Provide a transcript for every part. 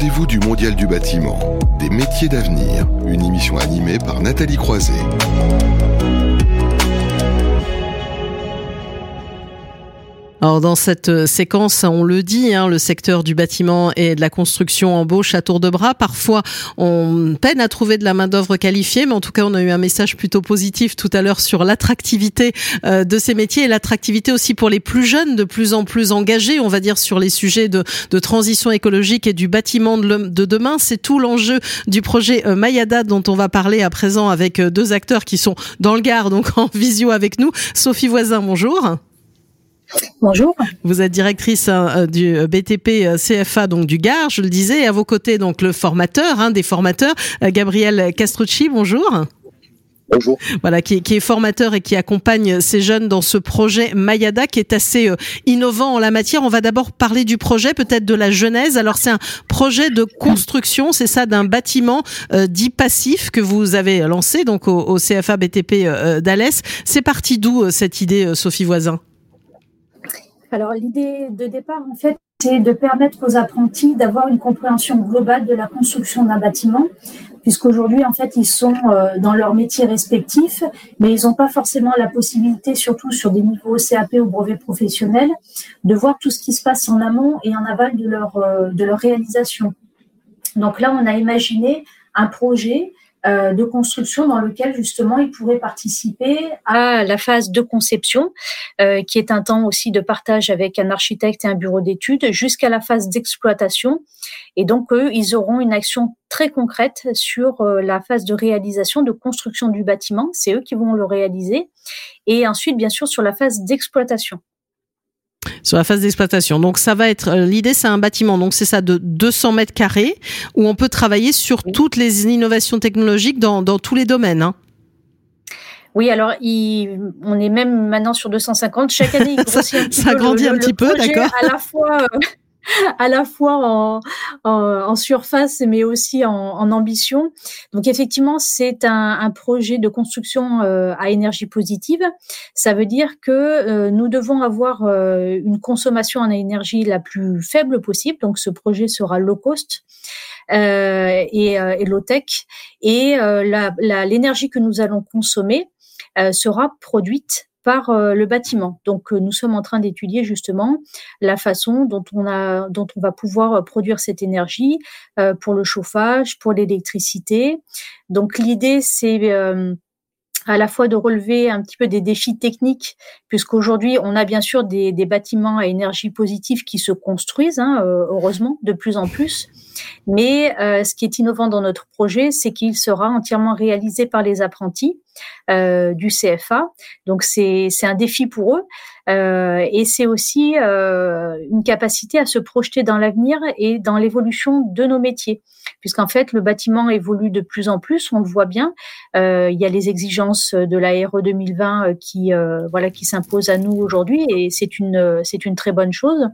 rendez-vous du Mondial du bâtiment, des métiers d'avenir, une émission animée par Nathalie Croiset. Alors dans cette euh, séquence, on le dit, hein, le secteur du bâtiment et de la construction embauche à tour de bras. Parfois, on peine à trouver de la main d'œuvre qualifiée, mais en tout cas, on a eu un message plutôt positif tout à l'heure sur l'attractivité euh, de ces métiers et l'attractivité aussi pour les plus jeunes, de plus en plus engagés, on va dire, sur les sujets de, transition écologique et du bâtiment de, de demain. C'est tout l'enjeu du projet euh, Mayada dont on va parler à présent avec deux acteurs qui sont dans le Gard, donc en visio avec nous. Sophie Voisin, bonjour. Bonjour. Vous êtes directrice hein, euh, du euh, BTP euh, CFA donc du Gard, je le disais, et à vos côtés donc le formateur, un des formateurs, Gabriel Castrucci. Bonjour. Bonjour. Voilà, qui est, qui est, formateur et qui accompagne ces jeunes dans ce projet Mayada qui est assez innovant en la matière. On va d'abord parler du projet, peut-être de la genèse. Alors c'est un projet de construction, c'est ça, d'un bâtiment dit passif que vous avez lancé donc au, au CFA BTP d'Alès. C'est parti d'où cette idée, Sophie Voisin? Alors l'idée de départ, en fait, c'est de permettre aux apprentis d'avoir une compréhension globale de la construction d'un bâtiment, puisqu'aujourd'hui, en fait, ils sont euh, dans leur métier respectif, mais ils n'ont pas forcément la possibilité, surtout sur des niveaux CAP ou brevet professionnel, de voir tout ce qui se passe en amont et en aval de leur, euh, de leur réalisation. Donc là, on a imaginé un projet euh, de construction dans lequel justement ils pourraient participer à la phase de conception, euh, qui est un temps aussi de partage avec un architecte et un bureau d'études, jusqu'à la phase d'exploitation. Et donc eux, ils auront une action très concrète sur euh, la phase de réalisation, de construction du bâtiment. C'est eux qui vont le réaliser. Et ensuite, bien sûr, sur la phase d'exploitation sur la phase d'exploitation. Donc ça va être euh, l'idée, c'est un bâtiment, donc c'est ça de 200 mètres carrés où on peut travailler sur toutes les innovations technologiques dans, dans tous les domaines. Hein. Oui, alors on est même maintenant sur 250. Chaque année, il grossit un petit ça grandit un petit peu, d'accord. À la fois, euh, à la fois en, en, surface, mais aussi en, en, ambition. Donc effectivement, c'est un, un, projet de construction euh, à énergie positive. Ça veut dire que euh, nous devons avoir euh, une consommation en énergie la plus faible possible. Donc ce projet sera low cost. et, et low tech et l'énergie que nous allons consommer sera produite par euh, le bâtiment. Donc, euh, nous sommes en train d'étudier justement la façon dont on a, dont on va pouvoir euh, produire cette énergie pour le chauffage, pour l'électricité. Donc, l'idée, c'est à la fois de relever un petit peu des défis techniques, puisqu'aujourd'hui, on a bien sûr des, des, bâtiments à énergie positive qui se construisent, hein, heureusement, de plus en plus. Mais euh, ce qui est innovant dans notre projet, c'est qu'il sera entièrement réalisé par les apprentis euh, du CFA. Donc c'est un défi pour eux euh, et c'est aussi euh, une capacité à se projeter dans l'avenir et dans l'évolution de nos métiers, puisqu'en fait le bâtiment évolue de plus en plus. On le voit bien. Euh, il y a les exigences de la RE 2020 qui voilà qui s'imposent à nous aujourd'hui et c'est une c'est une très bonne chose.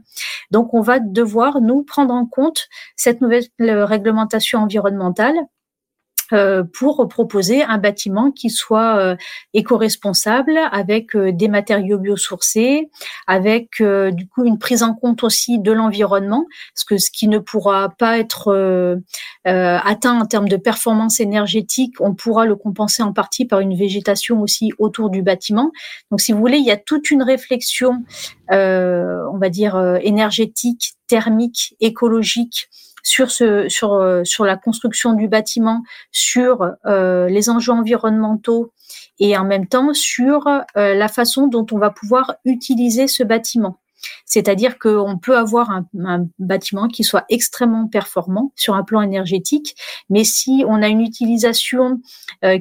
Donc on va devoir nous prendre en compte cette nouvelle réglementation environnementale euh, pour proposer un bâtiment qui soit euh, éco-responsable avec euh, des matériaux biosourcés, avec du coup une prise en compte aussi de l'environnement, parce que ce qui ne pourra pas être atteint en termes de performance énergétique, on pourra le compenser en partie par une végétation aussi autour du bâtiment. Donc, si vous voulez, il y a toute une réflexion, on va dire énergétique, thermique, écologique sur ce sur euh, sur la construction du bâtiment, sur euh, les enjeux environnementaux et en même temps sur euh, la façon dont on va pouvoir utiliser ce bâtiment. C'est-à-dire qu'on peut avoir un, bâtiment qui soit extrêmement performant sur un plan énergétique, mais si on a une utilisation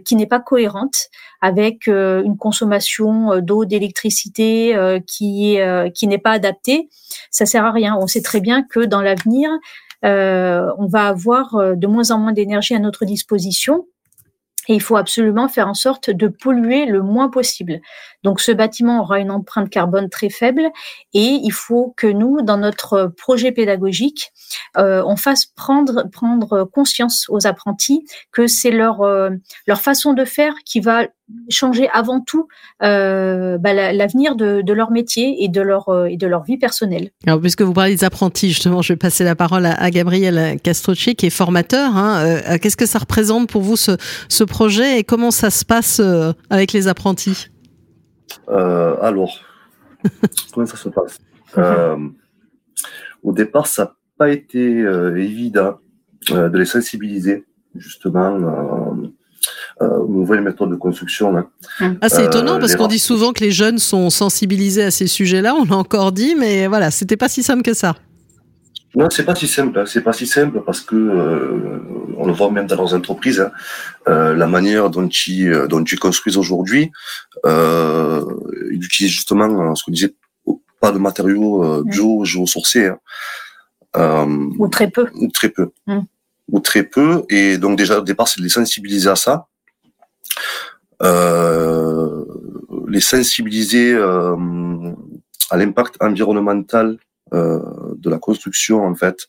qui n'est pas cohérente, avec une consommation d'eau, d'électricité qui qui n'est pas adaptée, ça sert à rien. On sait très bien que dans l'avenir, euh, on va avoir euh, de moins en moins d'énergie à notre disposition. Et il faut absolument faire en sorte de polluer le moins possible. Donc ce bâtiment aura une empreinte carbone très faible et il faut que nous, dans notre projet pédagogique, euh, on fasse prendre, prendre conscience aux apprentis que c'est leur, leur façon de faire qui va changer avant tout euh, bah, l'avenir de, de, leur métier et de leur euh, et de leur vie personnelle. Alors puisque vous parlez des apprentis, justement, je vais passer la parole à, Gabriel Castrocci qui est formateur. Hein. Euh, qu'est-ce que ça représente pour vous ce, ce projet et comment ça se passe avec les apprentis? Alors, comment ça se passe? Au départ, ça n'a pas été évident de les sensibiliser justement euh, nouvelles méthodes de construction. Hein. Ah, c'est étonnant euh, parce qu'on dit souvent que les jeunes sont sensibilisés à ces sujets-là. On l'a encore dit, mais voilà, c'était pas si simple que ça. Non, c'est pas si simple. Hein. C'est pas si simple parce que euh, on le voit même dans leurs entreprises. Hein. Euh, la manière dont ils dont ils construisent aujourd'hui, euh, ils utilisent justement ce qu'on disait pas de matériaux bio, géosourcés. Hein. ou très peu. Ou très peu. Hum ou très peu. Et donc déjà au départ, c'est de les sensibiliser à ça. Euh, les sensibiliser euh, à l'impact environnemental euh, de la construction en fait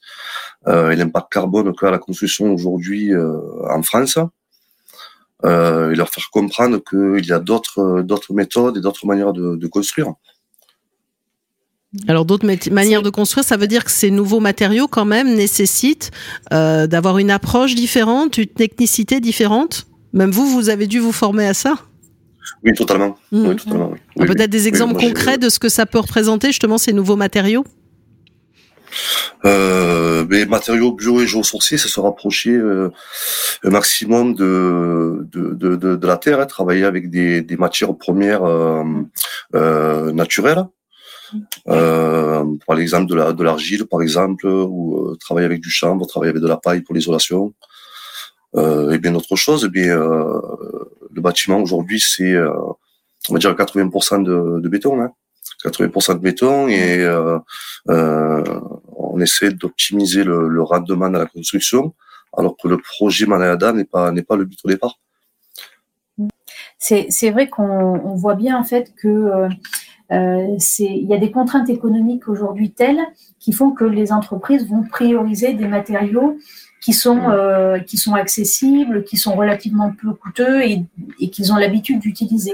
et l'impact carbone qu'a la construction aujourd'hui en France. et leur faire comprendre qu'il y a d'autres méthodes et d'autres manières de, construire. Alors d'autres manières de construire, ça veut dire que ces nouveaux matériaux quand même nécessitent d'avoir une approche différente, une technicité différente? Même vous, vous avez dû vous former à ça. Oui, totalement. Mmh. totalement Peut-être des exemples concrets de ce que ça peut représenter justement ces nouveaux matériaux? Euh, les matériaux bio et géosourcés, ça se rapprocher euh, un maximum de, de, de, de, la terre, hein, travailler avec des, des matières premières euh, naturelles. Euh, par l'exemple de la de l'argile, par exemple, ou travailler avec du chanvre, travailler avec de la paille pour l'isolation, et bien d'autres choses. Et bien, euh, le bâtiment aujourd'hui, c'est, euh, on va dire, 80% de, béton. Hein. 80% de béton et euh, on essaie d'optimiser le, le, rendement de la construction, alors que le projet Manayada n'est pas n'est pas le but au départ. C'est vrai qu'on voit bien en fait que euh, il y a des contraintes économiques aujourd'hui telles qui font que les entreprises vont prioriser des matériaux qui sont euh, qui sont accessibles, qui sont relativement peu coûteux et, et qu'ils ont l'habitude d'utiliser.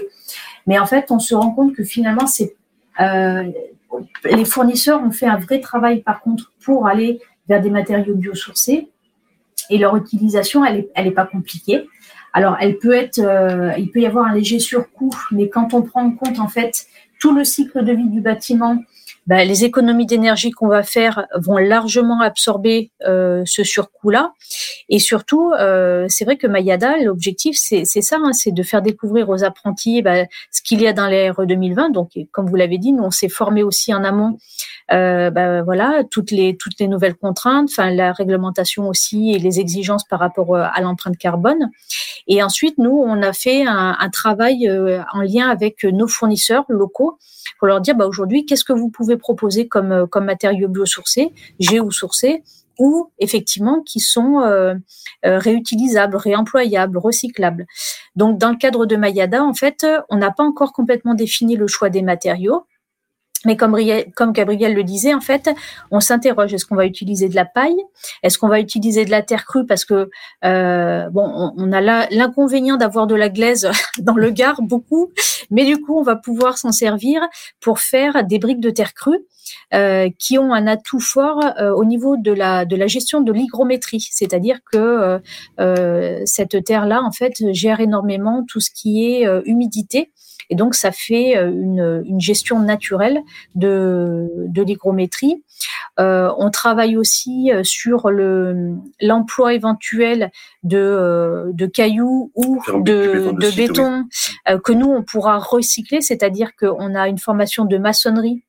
Mais en fait, on se rend compte que finalement, c'est euh, les fournisseurs ont fait un vrai travail par contre pour aller vers des matériaux biosourcés et leur utilisation, elle est, elle est pas compliquée. Alors, elle peut être, euh, il peut y avoir un léger surcoût, mais quand on prend en compte en fait tout le cycle de vie du bâtiment, bah, les économies d'énergie qu'on va faire vont largement absorber euh, ce surcoût-là. Et surtout, euh, c'est vrai que Mayada, l'objectif, c'est ça, hein, c'est de faire découvrir aux apprentis bah, ce qu'il y a dans l'ère 2020. Donc, comme vous l'avez dit, nous, on s'est formé aussi en amont euh, bah, voilà, toutes les nouvelles contraintes, la réglementation aussi et les exigences par rapport à l'empreinte carbone. Et ensuite, nous, on a fait un, travail en lien avec nos fournisseurs locaux pour leur dire, aujourd'hui, qu'est-ce que vous pouvez proposer comme euh, comme matériaux biosourcés, géosourcés ou effectivement qui sont euh, réutilisables, réemployables, recyclables. Donc dans le cadre de Mayada, en fait, on n'a pas encore complètement défini le choix des matériaux. Mais comme, Gabriel le disait, en fait, on s'interroge est-ce qu'on va utiliser de la paille? Est-ce qu'on va utiliser de la terre crue? Parce que euh, bon, on, on a l'inconvénient d'avoir de la glaise dans le Gard beaucoup, mais du coup, on va pouvoir s'en servir pour faire des briques de terre crue. Euh, qui ont un atout fort euh, au niveau de la, de la gestion de l'hygrométrie, c'est-à-dire que cette terre-là, en fait, gère énormément tout ce qui est humidité et donc, ça fait euh, une, une gestion naturelle de, de l'hygrométrie. Euh, on travaille aussi euh, sur le l'emploi éventuel de, de cailloux ou de, de, béton que nous on pourra recycler, c'est-à-dire qu'on a une formation de maçonnerie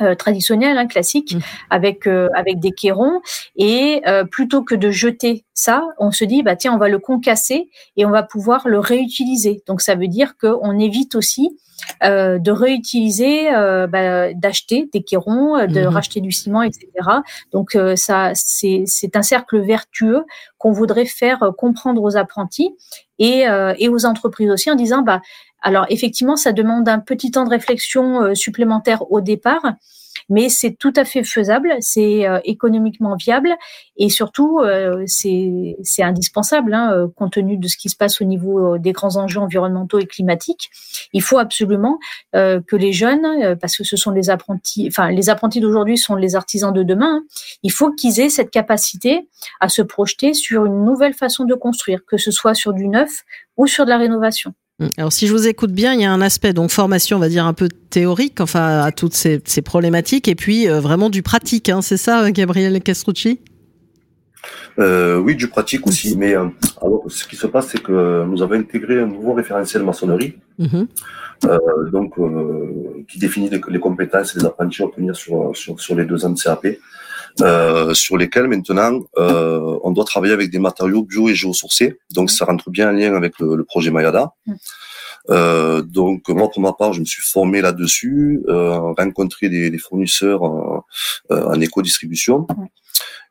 euh, traditionnel, hein, classique, mmh. avec euh, avec des quérons. Et euh, plutôt que de jeter ça, on se dit bah tiens, on va le concasser et on va pouvoir le réutiliser. Donc ça veut dire qu'on évite aussi de réutiliser, bah, d'acheter des quérons, de mmh. racheter du ciment, etc. Donc ça, c'est c'est un cercle vertueux qu'on voudrait faire comprendre aux apprentis et et aux entreprises aussi en disant bah alors effectivement, ça demande un petit temps de réflexion supplémentaire au départ, mais c'est tout à fait faisable, c'est économiquement viable et surtout c'est indispensable hein, compte tenu de ce qui se passe au niveau des grands enjeux environnementaux et climatiques. Il faut absolument que les jeunes, parce que ce sont les apprentis, enfin les apprentis d'aujourd'hui sont les artisans de demain, hein, il faut qu'ils aient cette capacité à se projeter sur une nouvelle façon de construire, que ce soit sur du neuf ou sur de la rénovation. Hum, alors si je vous écoute bien, il y a un aspect donc formation, on va dire un peu théorique, enfin à toutes ces, problématiques, et puis euh, vraiment du pratique. Hein, c'est ça, Gabriel Castrucci? Euh, Oui, du pratique aussi. Mais euh, alors, ce qui se passe, c'est que nous avons intégré un nouveau référentiel maçonnerie, mmh donc qui définit les, compétences et les apprentis à obtenir sur, sur, sur les deux ans de CAP. Euh, sur lesquels maintenant euh, on doit travailler avec des matériaux bio et géosourcés. Donc ça rentre bien en lien avec le, projet Mayada. Euh, donc moi pour ma part, je me suis formé là-dessus, euh, rencontré des, des fournisseurs en, en éco-distribution,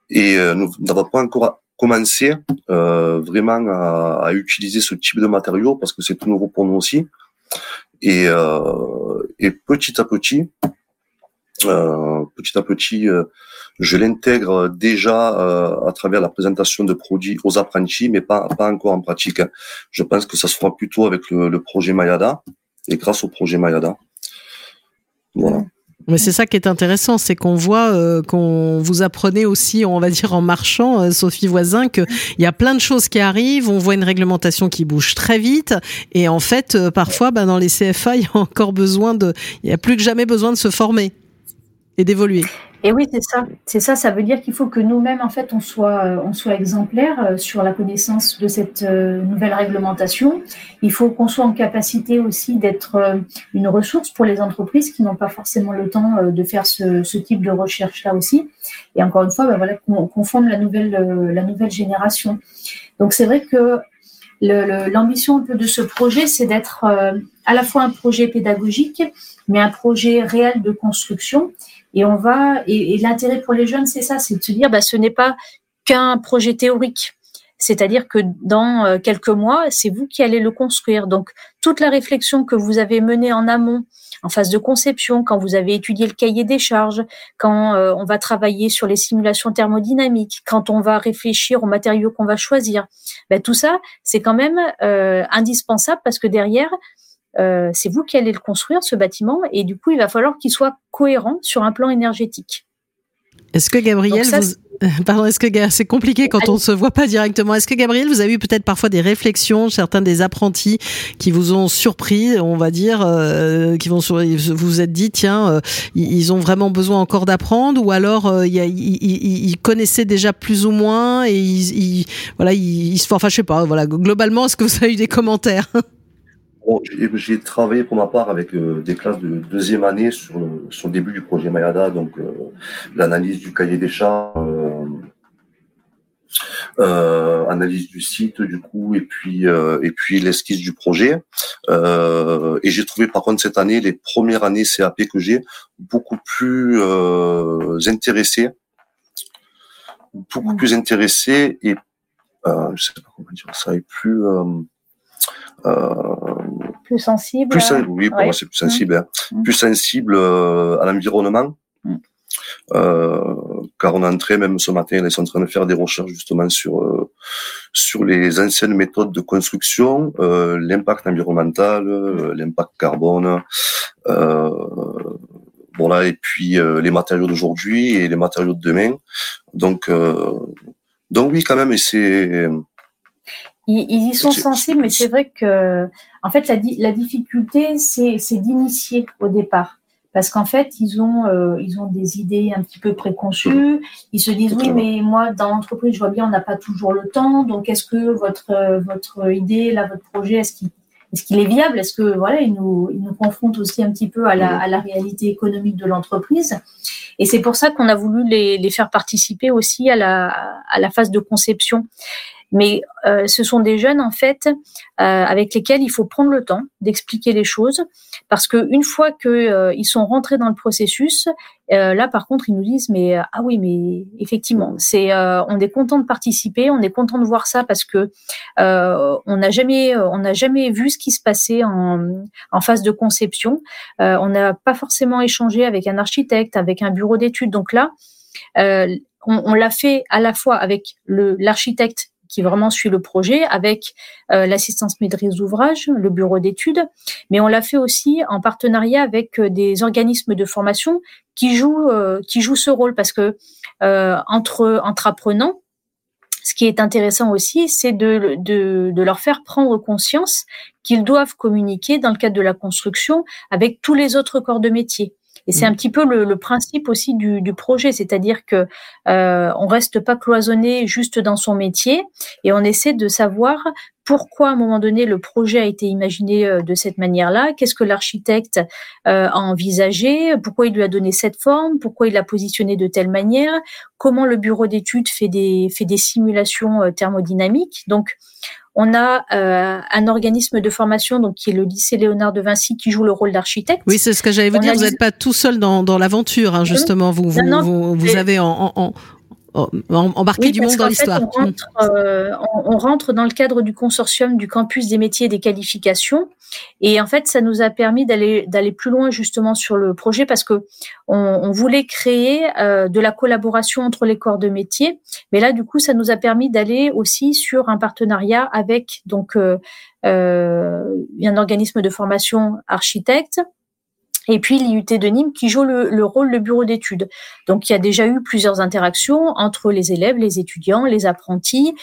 et nous n'avons pas encore commencé vraiment à, à, utiliser ce type de matériaux parce que c'est tout nouveau pour nous aussi. Et, et petit à petit, petit à petit, je l'intègre déjà euh, à travers la présentation de produits aux apprentis, mais pas, encore en pratique. Hein. Je pense que ça se fera plutôt avec le, projet Mayada et grâce au projet Mayada. Voilà. Mais c'est ça qui est intéressant, c'est qu'on voit euh, qu'on vous apprenez aussi, on va dire en marchant, euh, Sophie Voisin, qu'il y a plein de choses qui arrivent. On voit une réglementation qui bouge très vite, et en fait, parfois, bah, dans les CFA, il y a encore besoin de, il y a plus que jamais besoin de se former et d'évoluer. Et oui, c'est ça. C'est ça. Ça veut dire qu'il faut que nous-mêmes, en fait, on soit, euh, on soit exemplaires euh, sur la connaissance de cette euh, nouvelle réglementation. Il faut qu'on soit en capacité aussi d'être une ressource pour les entreprises qui n'ont pas forcément le temps de faire ce, type de recherche-là aussi. Et encore une fois, ben voilà, qu'on forme la nouvelle, la nouvelle génération. Donc, c'est vrai que l'ambition de ce projet, c'est d'être à la fois un projet pédagogique, mais un projet réel de construction et on va, et, l'intérêt pour les jeunes, c'est ça, c'est de se dire, bah, ce n'est pas qu'un projet théorique. C'est-à-dire que dans euh, quelques mois, c'est vous qui allez le construire. Donc, toute la réflexion que vous avez menée en amont, en phase de conception, quand vous avez étudié le cahier des charges, quand euh, on va travailler sur les simulations thermodynamiques, quand on va réfléchir aux matériaux qu'on va choisir, ben, tout ça, c'est quand même euh, indispensable parce que derrière, euh, c'est vous qui allez le construire, ce bâtiment, et du coup, il va falloir qu'il soit cohérent sur un plan énergétique. Est-ce que Gabriel, pardon, est-ce que c'est compliqué quand on ne se voit pas directement. Est-ce que Gabriel, vous avez eu peut-être parfois des réflexions, certains des apprentis qui vous ont surpris, on va dire, euh, qui vont sur, vous vous êtes dit, tiens, euh, ils ont vraiment besoin encore d'apprendre, ou alors ils, connaissaient déjà plus ou moins et ils, voilà, ils, se, enfin, je sais pas, voilà, globalement, est-ce que vous avez eu des commentaires? j'ai travaillé pour ma part avec euh, des classes de deuxième année sur le, sur le début du projet Mayada, donc euh, l'analyse du cahier des charges, euh, analyse du site du coup, et puis et puis l'esquisse du projet. et j'ai trouvé par contre cette année les premières années CAP que j'ai beaucoup plus intéressées, beaucoup plus intéressées et je sais pas comment dire ça, et plus plus sensible. Plus, oui, pour moi c'est plus sensible. Hein. Mmh. Plus sensible euh, à l'environnement. Mmh. Euh, car on est entré même ce matin, ils sont en train de faire des recherches justement sur euh, sur les anciennes méthodes de construction, euh, l'impact environnemental, euh, l'impact carbone, voilà, et puis les matériaux d'aujourd'hui et les matériaux de demain. Donc donc oui quand même, et c'est ils, y sont sensibles, mais c'est vrai que, en fait, la, la difficulté, c'est d'initier au départ. Parce qu'en fait, ils ont, euh, ils ont des idées un petit peu préconçues. Ils se disent, oui, mais moi, dans l'entreprise, je vois bien, on n'a pas toujours le temps. Donc, est-ce que votre, votre idée, là, votre projet, est-ce qu'il est-ce qu'il est viable? Est-ce que voilà, il nous, il nous confronte aussi un petit peu à la, à la réalité économique de l'entreprise Et c'est pour ça qu'on a voulu les, les, faire participer aussi à la, à la phase de conception. Mais ce sont des jeunes en fait avec lesquels il faut prendre le temps d'expliquer les choses, parce que une fois que ils sont rentrés dans le processus, là par contre ils nous disent mais ah oui mais effectivement c'est on est content de participer, on est content de voir ça parce que on n'a jamais on n'a jamais vu ce qui se passait en, en phase de conception, on n'a pas forcément échangé avec un architecte, avec un bureau d'études, donc là euh, on, l'a fait à la fois avec l'architecte qui vraiment suit le projet, avec euh, l'assistance maîtrise d'ouvrage, le bureau d'études, mais on l'a fait aussi en partenariat avec euh, des organismes de formation qui jouent qui jouent ce rôle parce que entre entre apprenants, ce qui est intéressant aussi, c'est de, de, leur faire prendre conscience qu'ils doivent communiquer dans le cadre de la construction avec tous les autres corps de métier. Et c'est un mm. petit peu le, principe aussi du, projet, c'est-à-dire que euh, on reste pas cloisonné juste dans son métier et on essaie de savoir pourquoi à un moment donné le projet a été imaginé euh, de cette manière-là, qu'est-ce que l'architecte euh, a envisagé, pourquoi il lui a donné cette forme, pourquoi il l'a positionné de telle manière, comment le bureau d'études fait des fait des simulations euh, thermodynamiques. Donc on a euh, un organisme de formation, donc qui est le lycée Léonard de Vinci, qui joue le rôle d'architecte. Oui, c'est ce que j'allais vous dire. Vous n'êtes pas tout seul dans, dans l'aventure, hein, justement. Vous, vous, vous, vous avez en, en, Embarquer du monde dans l'histoire. On, euh, on, rentre dans le cadre du consortium du campus des métiers et des qualifications, et en fait, ça nous a permis d'aller d'aller plus loin justement sur le projet parce que on, on voulait créer euh, de la collaboration entre les corps de métiers, mais là, du coup, ça nous a permis d'aller aussi sur un partenariat avec donc euh, euh un organisme de formation architecte et puis l'IUT de Nîmes qui joue le, le rôle de bureau d'études. Donc il y a déjà eu plusieurs interactions entre les élèves, les étudiants, les apprentis,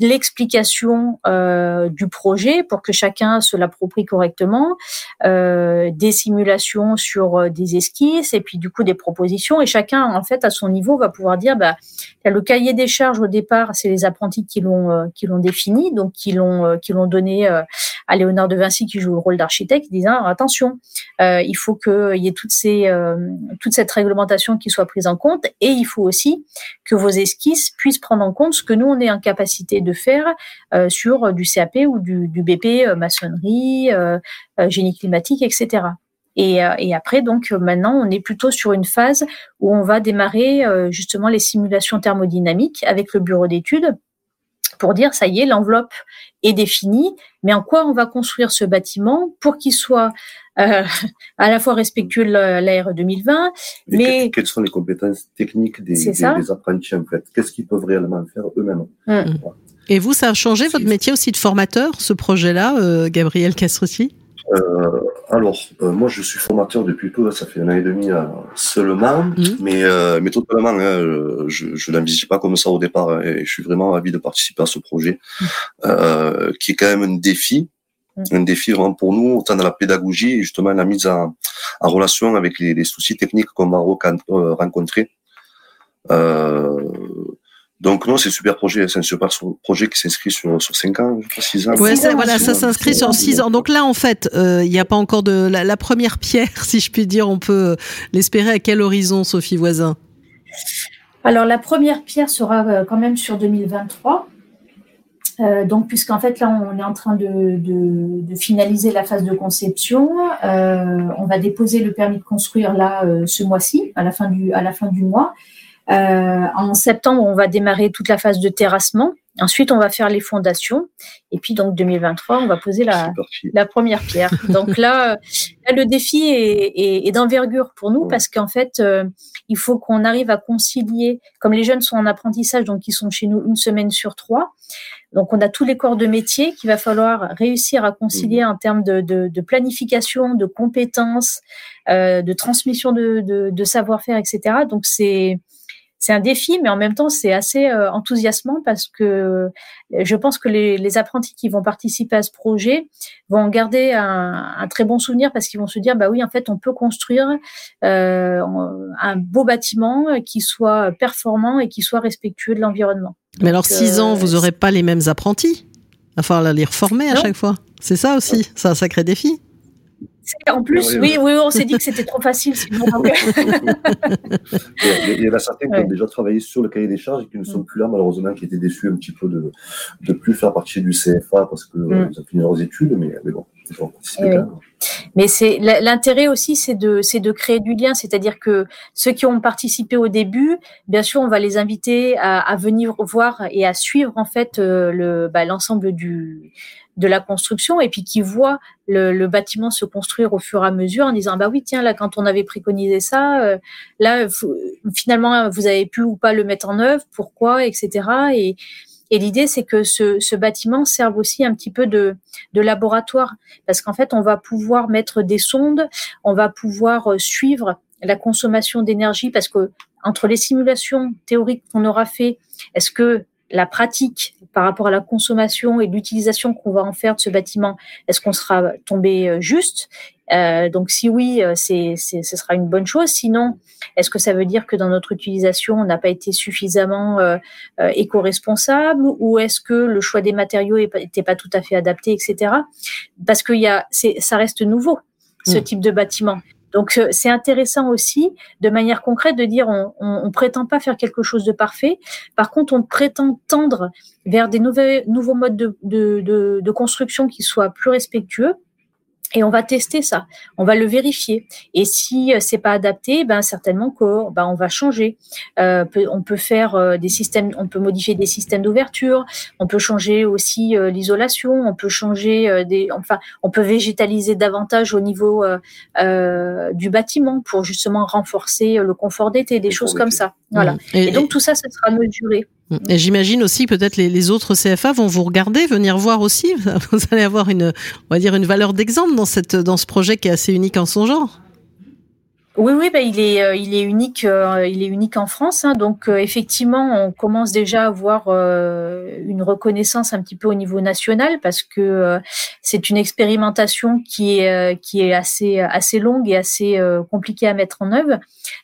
l'explication euh, du projet pour que chacun se l'approprie correctement, euh, des simulations sur euh, des esquisses et puis du coup des propositions et chacun en fait à son niveau va pouvoir dire bah le cahier des charges au départ c'est les apprentis qui l'ont qui l'ont défini donc qui l'ont qui l'ont donné à Léonard de Vinci qui joue le rôle d'architecte disant attention il faut que qu'il y ait euh, toute cette réglementation qui soit prise en compte. Et il faut aussi que vos esquisses puissent prendre en compte ce que nous, on est en capacité de faire euh, sur du CAP ou du, BP, euh, maçonnerie, génie climatique, etc. Et, et, après, donc maintenant, on est plutôt sur une phase où on va démarrer justement les simulations thermodynamiques avec le bureau d'études pour dire ça y est, l'enveloppe est définie, mais en quoi on va construire ce bâtiment pour qu'il soit euh, à la fois respectueux de l'AR 2020, mais, quelles sont les compétences techniques des, des, apprentis en fait? Qu'est-ce qu'ils peuvent réellement faire eux-mêmes? Mmh. Et vous, ça a changé votre métier aussi de formateur, ce projet-là, euh, Gabriel Castrossi euh, alors, euh, moi, je suis formateur depuis peu, ça fait un an et demi euh, seulement, mmh. mais, mais totalement, hein, je, je n'envisage pas comme ça au départ, hein, et je suis vraiment ravi de participer à ce projet, mmh. qui est quand même un défi, mmh. un défi vraiment pour nous, autant dans la pédagogie et justement la mise en, en relation avec les, les soucis techniques qu'on va rencontrer. Euh, donc non, c'est un super projet, c'est un super projet qui s'inscrit sur sur cinq ans, je 6 ans. Ouais, ça, voilà, ça s'inscrit sur six ans. Donc là, en fait, euh, il n'y a pas encore de la, la, première pierre, si je puis dire. On peut l'espérer à quel horizon, Sophie Voisin? Alors la première pierre sera euh, quand même sur 2023. Euh, donc, puisqu'en fait, là, on est en train de, de, de finaliser la phase de conception, euh, on va déposer le permis de construire là euh, ce mois-ci, à la fin du à la fin du mois. Euh, en septembre, on va démarrer toute la phase de terrassement. Ensuite, on va faire les fondations. Et puis, donc, 2023, on va poser la, la première pierre. donc là, là, le défi est, est, est d'envergure pour nous parce qu'en fait, euh, il faut qu'on arrive à concilier, comme les jeunes sont en apprentissage, donc ils sont chez nous une semaine sur trois. Donc, on a tous les corps de métier qu'il va falloir réussir à concilier mmh. en termes de, de, de, planification, de compétences, euh, de transmission de, de savoir-faire, etc. Donc, c'est c'est un défi, mais en même temps, c'est assez euh, enthousiasmant parce que euh, je pense que les, les, apprentis qui vont participer à ce projet vont garder un, un très bon souvenir parce qu'ils vont se dire, bah oui, en fait, on peut construire euh, un beau bâtiment qui soit performant et qui soit respectueux de l'environnement. Mais alors, six ans, vous n'aurez pas les mêmes apprentis? Il va falloir les reformer à chaque fois. C'est ça aussi, c'est un sacré défi. En plus, oui, oui, on s'est dit que c'était trop facile. il, y en a certains qui ont déjà travaillé sur le cahier des charges et qui ne sont plus là, malheureusement, qui étaient déçus un petit peu de ne plus faire partie du CFA parce qu'ils mm. ont fini leurs études, mais, bon, ils ont participé mais c'est l'intérêt aussi, c'est de, c'est de créer du lien, c'est-à-dire que ceux qui ont participé au début, bien sûr, on va les inviter à, à venir voir et à suivre en fait euh, le, bah, l'ensemble du de la construction et puis qui voient le, le, bâtiment se construire au fur et à mesure en disant bah oui tiens là quand on avait préconisé ça euh, là finalement vous avez pu ou pas le mettre en œuvre pourquoi etc et et l'idée, c'est que ce, ce, bâtiment serve aussi un petit peu de, de laboratoire, parce qu'en fait, on va pouvoir mettre des sondes, on va pouvoir euh, suivre la consommation d'énergie, parce que entre les simulations théoriques qu'on aura fait, est-ce que la pratique par rapport à la consommation et l'utilisation qu'on va en faire de ce bâtiment, est-ce qu'on sera tombé euh, juste? Euh, Donc si oui, euh, c'est, ce sera une bonne chose. Sinon, est-ce que ça veut dire que dans notre utilisation, on n'a pas été suffisamment euh, éco-responsable ou est-ce que le choix des matériaux n'était pas tout à fait adapté, etc. Parce que y a, ça reste nouveau ce mmh. type de bâtiment. Donc euh, c'est intéressant aussi, de manière concrète, de dire on, on, prétend pas faire quelque chose de parfait. Par contre, on prétend tendre vers des nouveaux modes de, de, de construction qui soient plus respectueux et on va tester ça, on va le vérifier. Et si euh, c'est pas adapté, ben certainement qu'on ben on va changer. Euh, on peut faire euh, des systèmes, on peut modifier des systèmes d'ouverture, on peut changer aussi l'isolation, on peut changer des, enfin, on peut végétaliser davantage au niveau du bâtiment pour justement renforcer le confort d'été, des choses comme ça. Voilà. Mmh. Et, donc tout ça, ça sera mesuré. Et j'imagine aussi peut-être les, les, autres CFA vont vous regarder, venir voir aussi. Vous allez avoir une, on va dire une valeur d'exemple dans cette dans ce projet qui est assez unique en son genre. Oui, oui, bah, il est, euh, il est unique, euh, il est unique en France. Hein, donc euh, effectivement, on commence déjà à avoir une reconnaissance un petit peu au niveau national parce que c'est une expérimentation qui est qui est assez assez longue et assez compliquée à mettre en œuvre.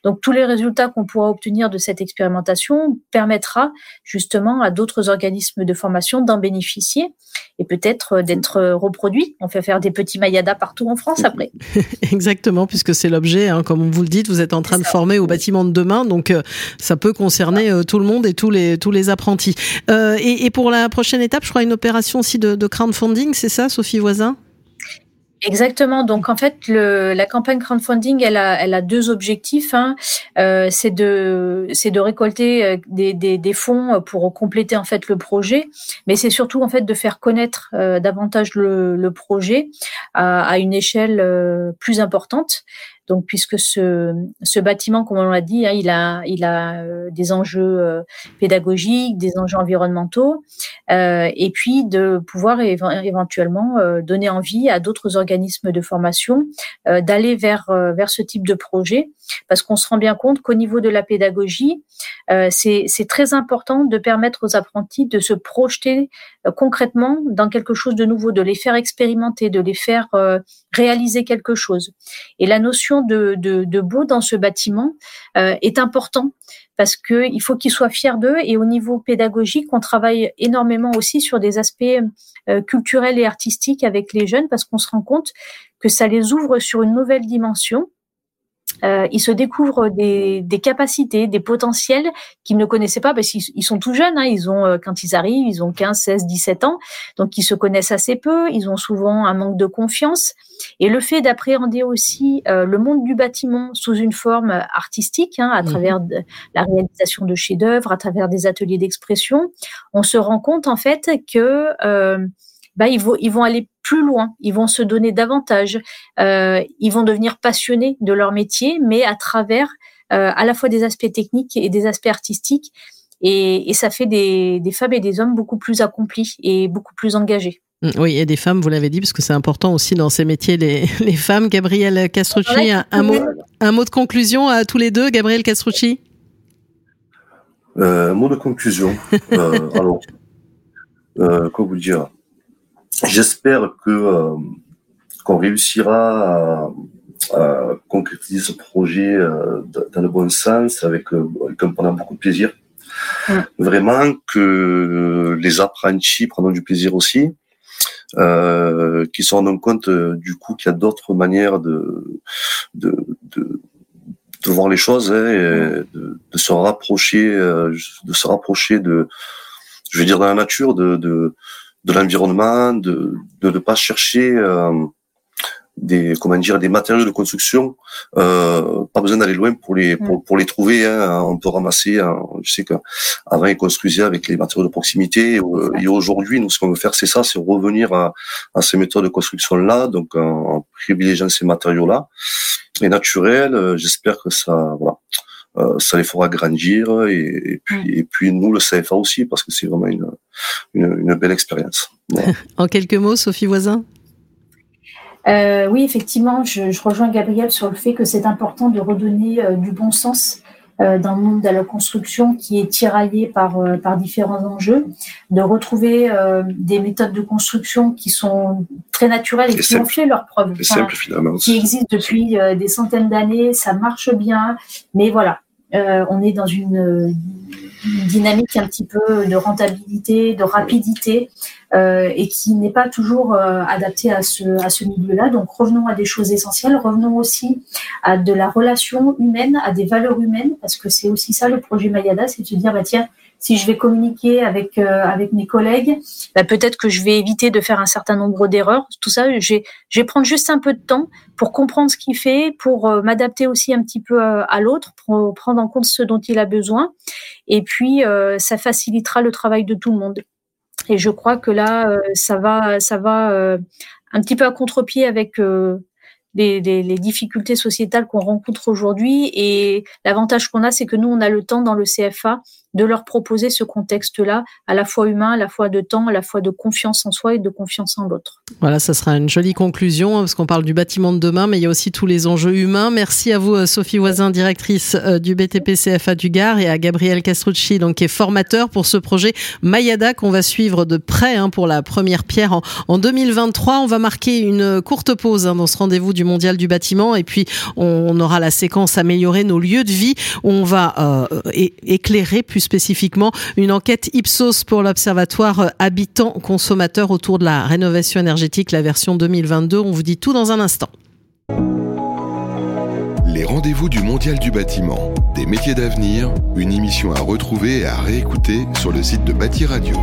Donc tous les résultats qu'on pourra obtenir de cette expérimentation permettra justement à d'autres organismes de formation d'en bénéficier et peut-être d'être reproduits. On fait faire des petits mayadas partout en France après. Exactement, puisque c'est l'objet, hein, comme vous le dites, vous êtes en train de former au bâtiment de demain, donc euh, ça peut concerner euh, tout le monde et tous les tous les apprentis. Euh, et, et, pour la prochaine étape, je crois une opération aussi de, de crowdfunding, c'est ça, Sophie Voisin? Exactement. Donc en fait, le, la campagne crowdfunding, elle a, elle a deux objectifs. Hein. Euh, c'est de, c'est de récolter des, des, des, fonds pour compléter en fait le projet, mais c'est surtout en fait de faire connaître euh, davantage le, le projet à, à, une échelle euh, plus importante. Donc, puisque ce, ce bâtiment, comme on l'a dit, hein, il a, il a euh, des enjeux euh, pédagogiques, des enjeux environnementaux, euh, et puis de pouvoir éventuellement donner envie à d'autres organismes de formation d'aller vers vers ce type de projet, parce qu'on se rend bien compte qu'au niveau de la pédagogie, c'est très important de permettre aux apprentis de se projeter concrètement dans quelque chose de nouveau, de les faire expérimenter, de les faire réaliser quelque chose. Et la notion de, de, de beau dans ce bâtiment euh, est important parce que il faut qu'ils soient fiers d'eux. Et au niveau pédagogique, on travaille énormément aussi sur des aspects euh, culturels et artistiques avec les jeunes parce qu'on se rend compte que ça les ouvre sur une nouvelle dimension euh, ils se découvrent des, des, capacités, des potentiels qu'ils ne connaissaient pas parce qu'ils sont tout jeunes. Hein, ils ont, euh, quand ils arrivent, ils ont 15, 16, 17 ans, donc ils se connaissent assez peu. Ils ont souvent un manque de confiance. Et le fait d'appréhender aussi euh, le monde du bâtiment sous une forme artistique, hein, à mmh. travers la réalisation de chefs-d'œuvre, à travers des ateliers d'expression, on se rend compte en fait que bah, ils, vont, ils vont aller plus loin, ils vont se donner davantage, euh, ils vont devenir passionnés de leur métier, mais à travers euh, à la fois des aspects techniques et des aspects artistiques. Et, et ça fait des, des femmes et des hommes beaucoup plus accomplis et beaucoup plus engagés. Mm, oui, et des femmes, vous l'avez dit, parce que c'est important aussi dans ces métiers, les, les femmes. Gabriel Castrucci, un, un, mot, un mot de conclusion à tous les deux, Gabriel Castrucci? Euh, Mot de conclusion. euh, alors, euh, quoi vous dire? J'espère que euh, qu'on réussira à, concrétiser ce projet euh, dans le bon sens, avec, euh, pendant beaucoup de plaisir. Vraiment que les apprentis prendront du plaisir aussi. euh, qui se rendent compte du coup qu'il y a d'autres manières de, de, de de voir les choses hein, et de, de, se rapprocher de se rapprocher de je veux dire dans la nature de de, de l'environnement de de ne pas chercher des comment dire des matériaux de construction euh, pas besoin d'aller loin pour les pour, pour les trouver hein. on peut ramasser hein. je sais que avant ils construisaient avec les matériaux de proximité. Et aujourd'hui nous ce qu'on veut faire c'est ça c'est revenir à, à, ces méthodes de construction là donc en, privilégiant ces matériaux là et naturels euh, j'espère que ça voilà euh, ça les fera grandir et, et puis et puis nous le CFA aussi parce que c'est vraiment une, une, une belle expérience. En quelques mots Sophie Voisin? Euh, oui, effectivement, je, je, rejoins Gabriel sur le fait que c'est important de redonner euh, du bon sens euh, dans le monde de la construction qui est tiraillé par, euh, par différents enjeux, de retrouver euh, des méthodes de construction qui sont très naturelles et, qui ont fait leur preuve, qui existent depuis des centaines d'années, ça marche bien, mais voilà, on est dans une une dynamique un petit peu de rentabilité, de rapidité, euh, et qui n'est pas toujours euh, adaptée à ce, à ce milieu-là. Donc revenons à des choses essentielles, revenons aussi à de la relation humaine, à des valeurs humaines, parce que c'est aussi ça le projet Mayada, c'est de se dire, bah, tiens, si je vais communiquer avec euh, avec mes collègues, bah, peut-être que je vais éviter de faire un certain nombre d'erreurs. Tout ça, je vais, prendre juste un peu de temps pour comprendre ce qu'il fait, pour euh, m'adapter aussi un petit peu euh, à l'autre, pour prendre en compte ce dont il a besoin. Et puis, ça facilitera le travail de tout le monde. Et je crois que là, ça va, ça va un petit peu à contre-pied avec les, difficultés sociétales qu'on rencontre aujourd'hui. Et l'avantage qu'on a, c'est que nous, on a le temps dans le CFA de leur proposer ce contexte-là, à la fois humain, à la fois de temps, à la fois de confiance en soi et de confiance en l'autre. Voilà, ça sera une jolie conclusion, hein, parce qu'on parle du bâtiment de demain, mais il y a aussi tous les enjeux humains. Merci à vous, euh, Sophie Voisin, directrice euh, du BTP CFA du Gard, et à Gabriel Castrucci, donc, qui est formateur pour ce projet Mayada qu'on va suivre de près hein, pour la première pierre en, en 2023. On va marquer une courte pause hein, dans ce rendez-vous du Mondial du bâtiment, et puis on aura la séquence améliorer nos lieux de vie, où on va euh, éclairer plus spécifiquement une enquête Ipsos pour l'Observatoire Habitants Consommateurs autour de la rénovation énergétique, la version 2022. On vous dit tout dans un instant. Les rendez-vous du Mondial du bâtiment, des métiers d'avenir, une émission à retrouver et à réécouter sur le site de Bâti Radio.